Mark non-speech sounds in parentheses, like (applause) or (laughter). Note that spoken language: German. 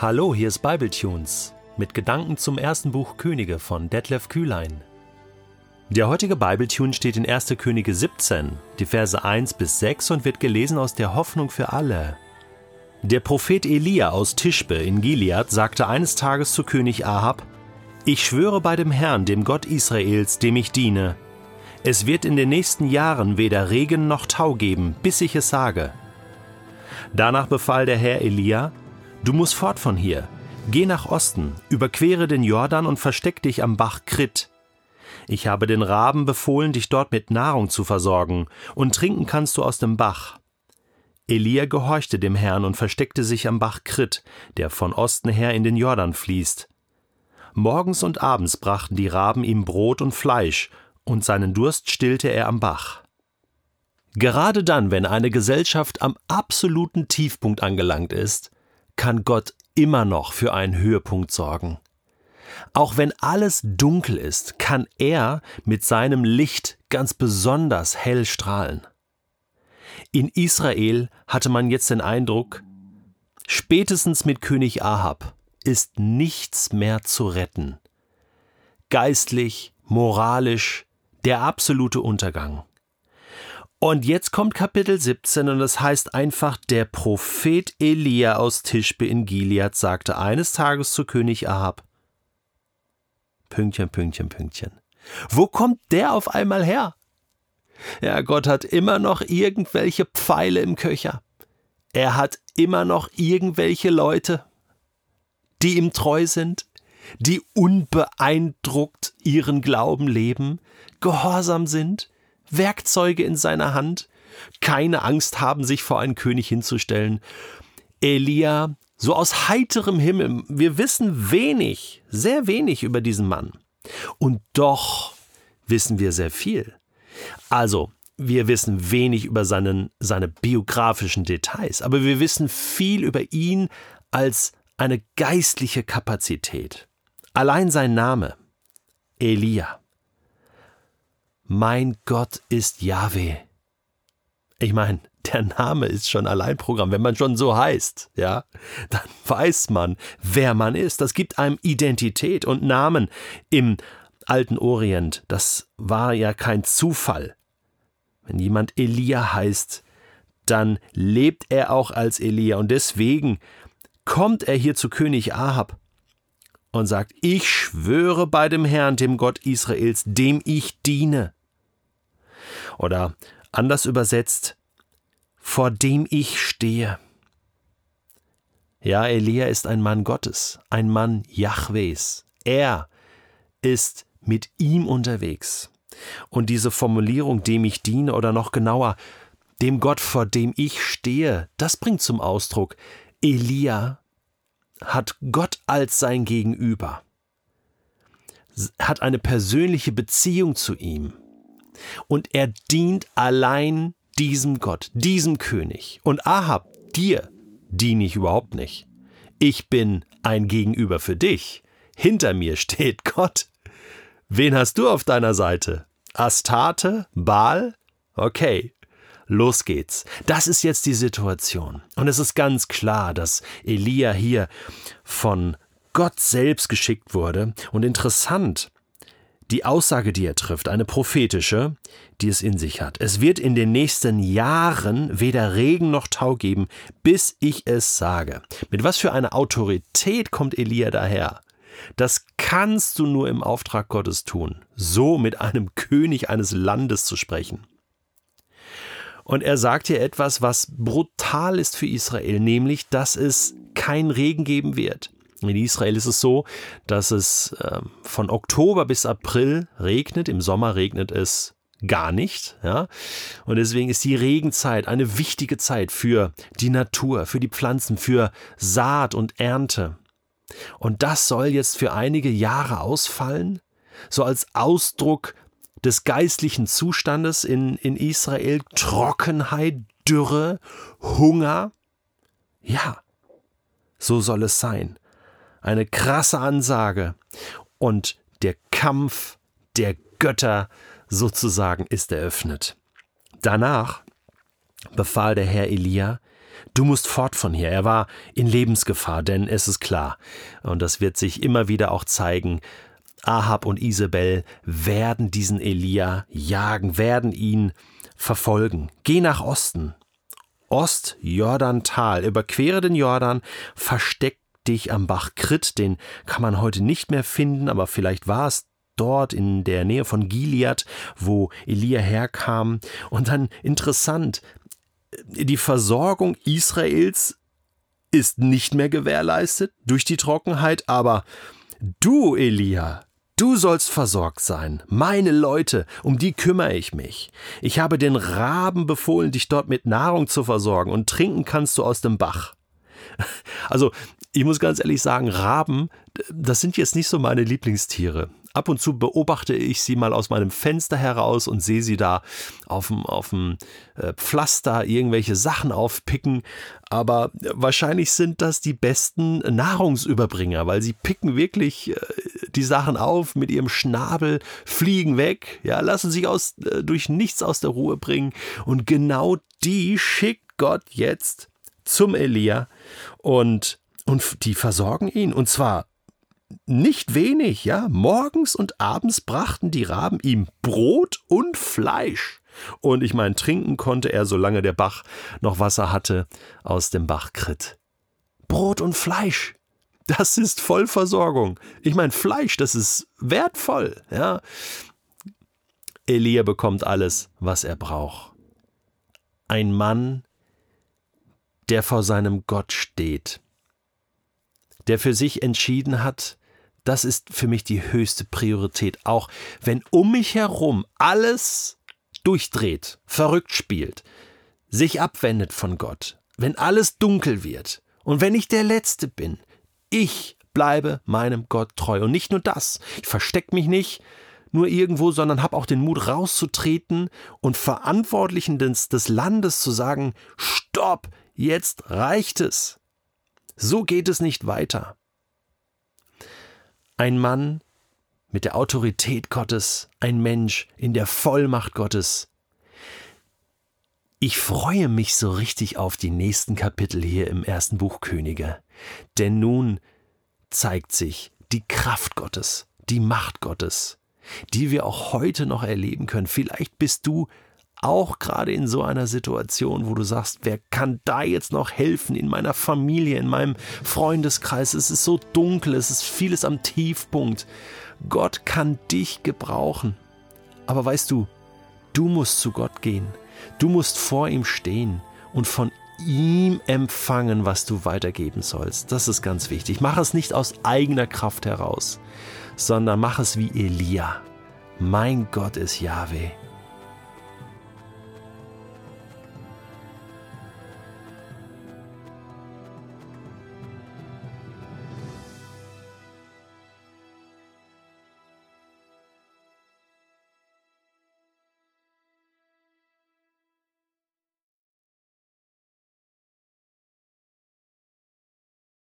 Hallo, hier ist Bibletunes mit Gedanken zum ersten Buch Könige von Detlef Kühlein. Der heutige Bibletune steht in 1. Könige 17, die Verse 1 bis 6 und wird gelesen aus der Hoffnung für alle. Der Prophet Elia aus Tischbe in Gilead sagte eines Tages zu König Ahab: Ich schwöre bei dem Herrn, dem Gott Israels, dem ich diene, es wird in den nächsten Jahren weder Regen noch Tau geben, bis ich es sage. Danach befahl der Herr Elia: Du musst fort von hier. Geh nach Osten, überquere den Jordan und versteck dich am Bach Krit. Ich habe den Raben befohlen, dich dort mit Nahrung zu versorgen, und trinken kannst du aus dem Bach. Elia gehorchte dem Herrn und versteckte sich am Bach Krit, der von Osten her in den Jordan fließt. Morgens und abends brachten die Raben ihm Brot und Fleisch, und seinen Durst stillte er am Bach. Gerade dann, wenn eine Gesellschaft am absoluten Tiefpunkt angelangt ist, kann Gott immer noch für einen Höhepunkt sorgen. Auch wenn alles dunkel ist, kann er mit seinem Licht ganz besonders hell strahlen. In Israel hatte man jetzt den Eindruck, spätestens mit König Ahab ist nichts mehr zu retten. Geistlich, moralisch, der absolute Untergang. Und jetzt kommt Kapitel 17 und es heißt einfach, der Prophet Elia aus Tischbe in Gilead sagte eines Tages zu König Ahab, Pünktchen, Pünktchen, Pünktchen. Wo kommt der auf einmal her? Ja, Gott hat immer noch irgendwelche Pfeile im Köcher. Er hat immer noch irgendwelche Leute, die ihm treu sind, die unbeeindruckt ihren Glauben leben, gehorsam sind, Werkzeuge in seiner Hand, keine Angst haben, sich vor einen König hinzustellen. Elia, so aus heiterem Himmel, wir wissen wenig, sehr wenig über diesen Mann. Und doch wissen wir sehr viel. Also, wir wissen wenig über seinen, seine biografischen Details, aber wir wissen viel über ihn als eine geistliche Kapazität. Allein sein Name, Elia mein Gott ist Yahweh. Ich meine, der Name ist schon allein Programm. Wenn man schon so heißt, ja, dann weiß man, wer man ist. Das gibt einem Identität und Namen im alten Orient. Das war ja kein Zufall. Wenn jemand Elia heißt, dann lebt er auch als Elia und deswegen kommt er hier zu König Ahab und sagt, ich schwöre bei dem Herrn, dem Gott Israels, dem ich diene. Oder anders übersetzt, vor dem ich stehe. Ja, Elia ist ein Mann Gottes, ein Mann Jahwes. Er ist mit ihm unterwegs. Und diese Formulierung, dem ich diene, oder noch genauer, dem Gott, vor dem ich stehe, das bringt zum Ausdruck, Elia hat Gott als sein Gegenüber, hat eine persönliche Beziehung zu ihm und er dient allein diesem Gott, diesem König. Und Ahab, dir diene ich überhaupt nicht. Ich bin ein Gegenüber für dich. Hinter mir steht (laughs) Gott. Wen hast du auf deiner Seite? Astarte? Baal? Okay, los geht's. Das ist jetzt die Situation. Und es ist ganz klar, dass Elia hier von Gott selbst geschickt wurde. Und interessant, die Aussage, die er trifft, eine prophetische, die es in sich hat. Es wird in den nächsten Jahren weder Regen noch Tau geben, bis ich es sage. Mit was für einer Autorität kommt Elia daher? Das kannst du nur im Auftrag Gottes tun, so mit einem (laughs) König eines Landes zu sprechen. Und er sagt hier etwas, was brutal ist für Israel, nämlich, dass es kein Regen geben wird. In Israel ist es so, dass es äh, von Oktober bis April regnet, im Sommer regnet es gar nicht, ja. Und deswegen ist die Regenzeit eine wichtige Zeit für die Natur, für die Pflanzen, für Saat und Ernte. Und das soll jetzt für einige Jahre ausfallen, so als Ausdruck des geistlichen Zustandes in, in Israel, Trockenheit, Dürre, Hunger. Ja, so soll es sein eine krasse Ansage. Und der Kampf der Götter sozusagen ist eröffnet. Danach befahl der Herr Elia, Du musst fort von hier. Er war in Lebensgefahr, denn es ist klar, und das wird sich immer wieder auch zeigen, Ahab und Isabel werden diesen Elia jagen, werden ihn verfolgen. Geh nach Osten. Ost-Jordantal, überquere den Jordan, versteck dich am Bach Krit, den kann man heute nicht mehr finden, aber vielleicht war es dort in der Nähe von Gilead, wo Elia herkam. Und dann interessant, die Versorgung Israels ist nicht mehr gewährleistet durch die Trockenheit, aber du, Elia, Du sollst versorgt sein, meine Leute, um die kümmere ich mich. Ich habe den Raben befohlen, dich dort mit Nahrung zu versorgen, und trinken kannst du aus dem Bach. (laughs) Also, ich muss ganz ehrlich sagen, Raben, das sind jetzt nicht so meine Lieblingstiere. Ab und zu beobachte ich sie mal aus meinem Fenster heraus und sehe sie da auf dem, auf dem äh, Pflaster irgendwelche Sachen aufpicken. Aber wahrscheinlich sind das die besten Nahrungsüberbringer, weil sie picken wirklich äh, die Sachen auf mit ihrem Schnabel, fliegen weg, ja, lassen sich aus, äh, durch nichts aus der Ruhe bringen. Und genau die schickt Gott jetzt zum Elia und, und die versorgen ihn. Und zwar nicht wenig, ja. Morgens und abends brachten die Raben ihm Brot und Fleisch. Und ich meine, trinken konnte er, solange der Bach noch Wasser hatte, aus dem Bachkrit. Brot und Fleisch. Das ist Vollversorgung. Ich meine, Fleisch, das ist wertvoll, ja. Elia bekommt alles, was er braucht. Ein Mann, der vor seinem Gott steht, der für sich entschieden hat, das ist für mich die höchste Priorität, auch wenn um mich herum alles durchdreht, verrückt spielt, sich abwendet von Gott, wenn alles dunkel wird und wenn ich der Letzte bin, ich bleibe meinem Gott treu. Und nicht nur das, ich verstecke mich nicht nur irgendwo, sondern habe auch den Mut rauszutreten und Verantwortlichen des, des Landes zu sagen, stopp, jetzt reicht es. So geht es nicht weiter. Ein Mann mit der Autorität Gottes, ein Mensch in der Vollmacht Gottes. Ich freue mich so richtig auf die nächsten Kapitel hier im ersten Buch Könige, denn nun zeigt sich die Kraft Gottes, die Macht Gottes, die wir auch heute noch erleben können. Vielleicht bist du auch gerade in so einer Situation, wo du sagst, wer kann da jetzt noch helfen in meiner Familie, in meinem Freundeskreis? Es ist so dunkel, es ist vieles am Tiefpunkt. Gott kann dich gebrauchen. Aber weißt du, du musst zu Gott gehen. Du musst vor ihm stehen und von ihm empfangen, was du weitergeben sollst. Das ist ganz wichtig. Mach es nicht aus eigener Kraft heraus, sondern mach es wie Elia. Mein Gott ist Yahweh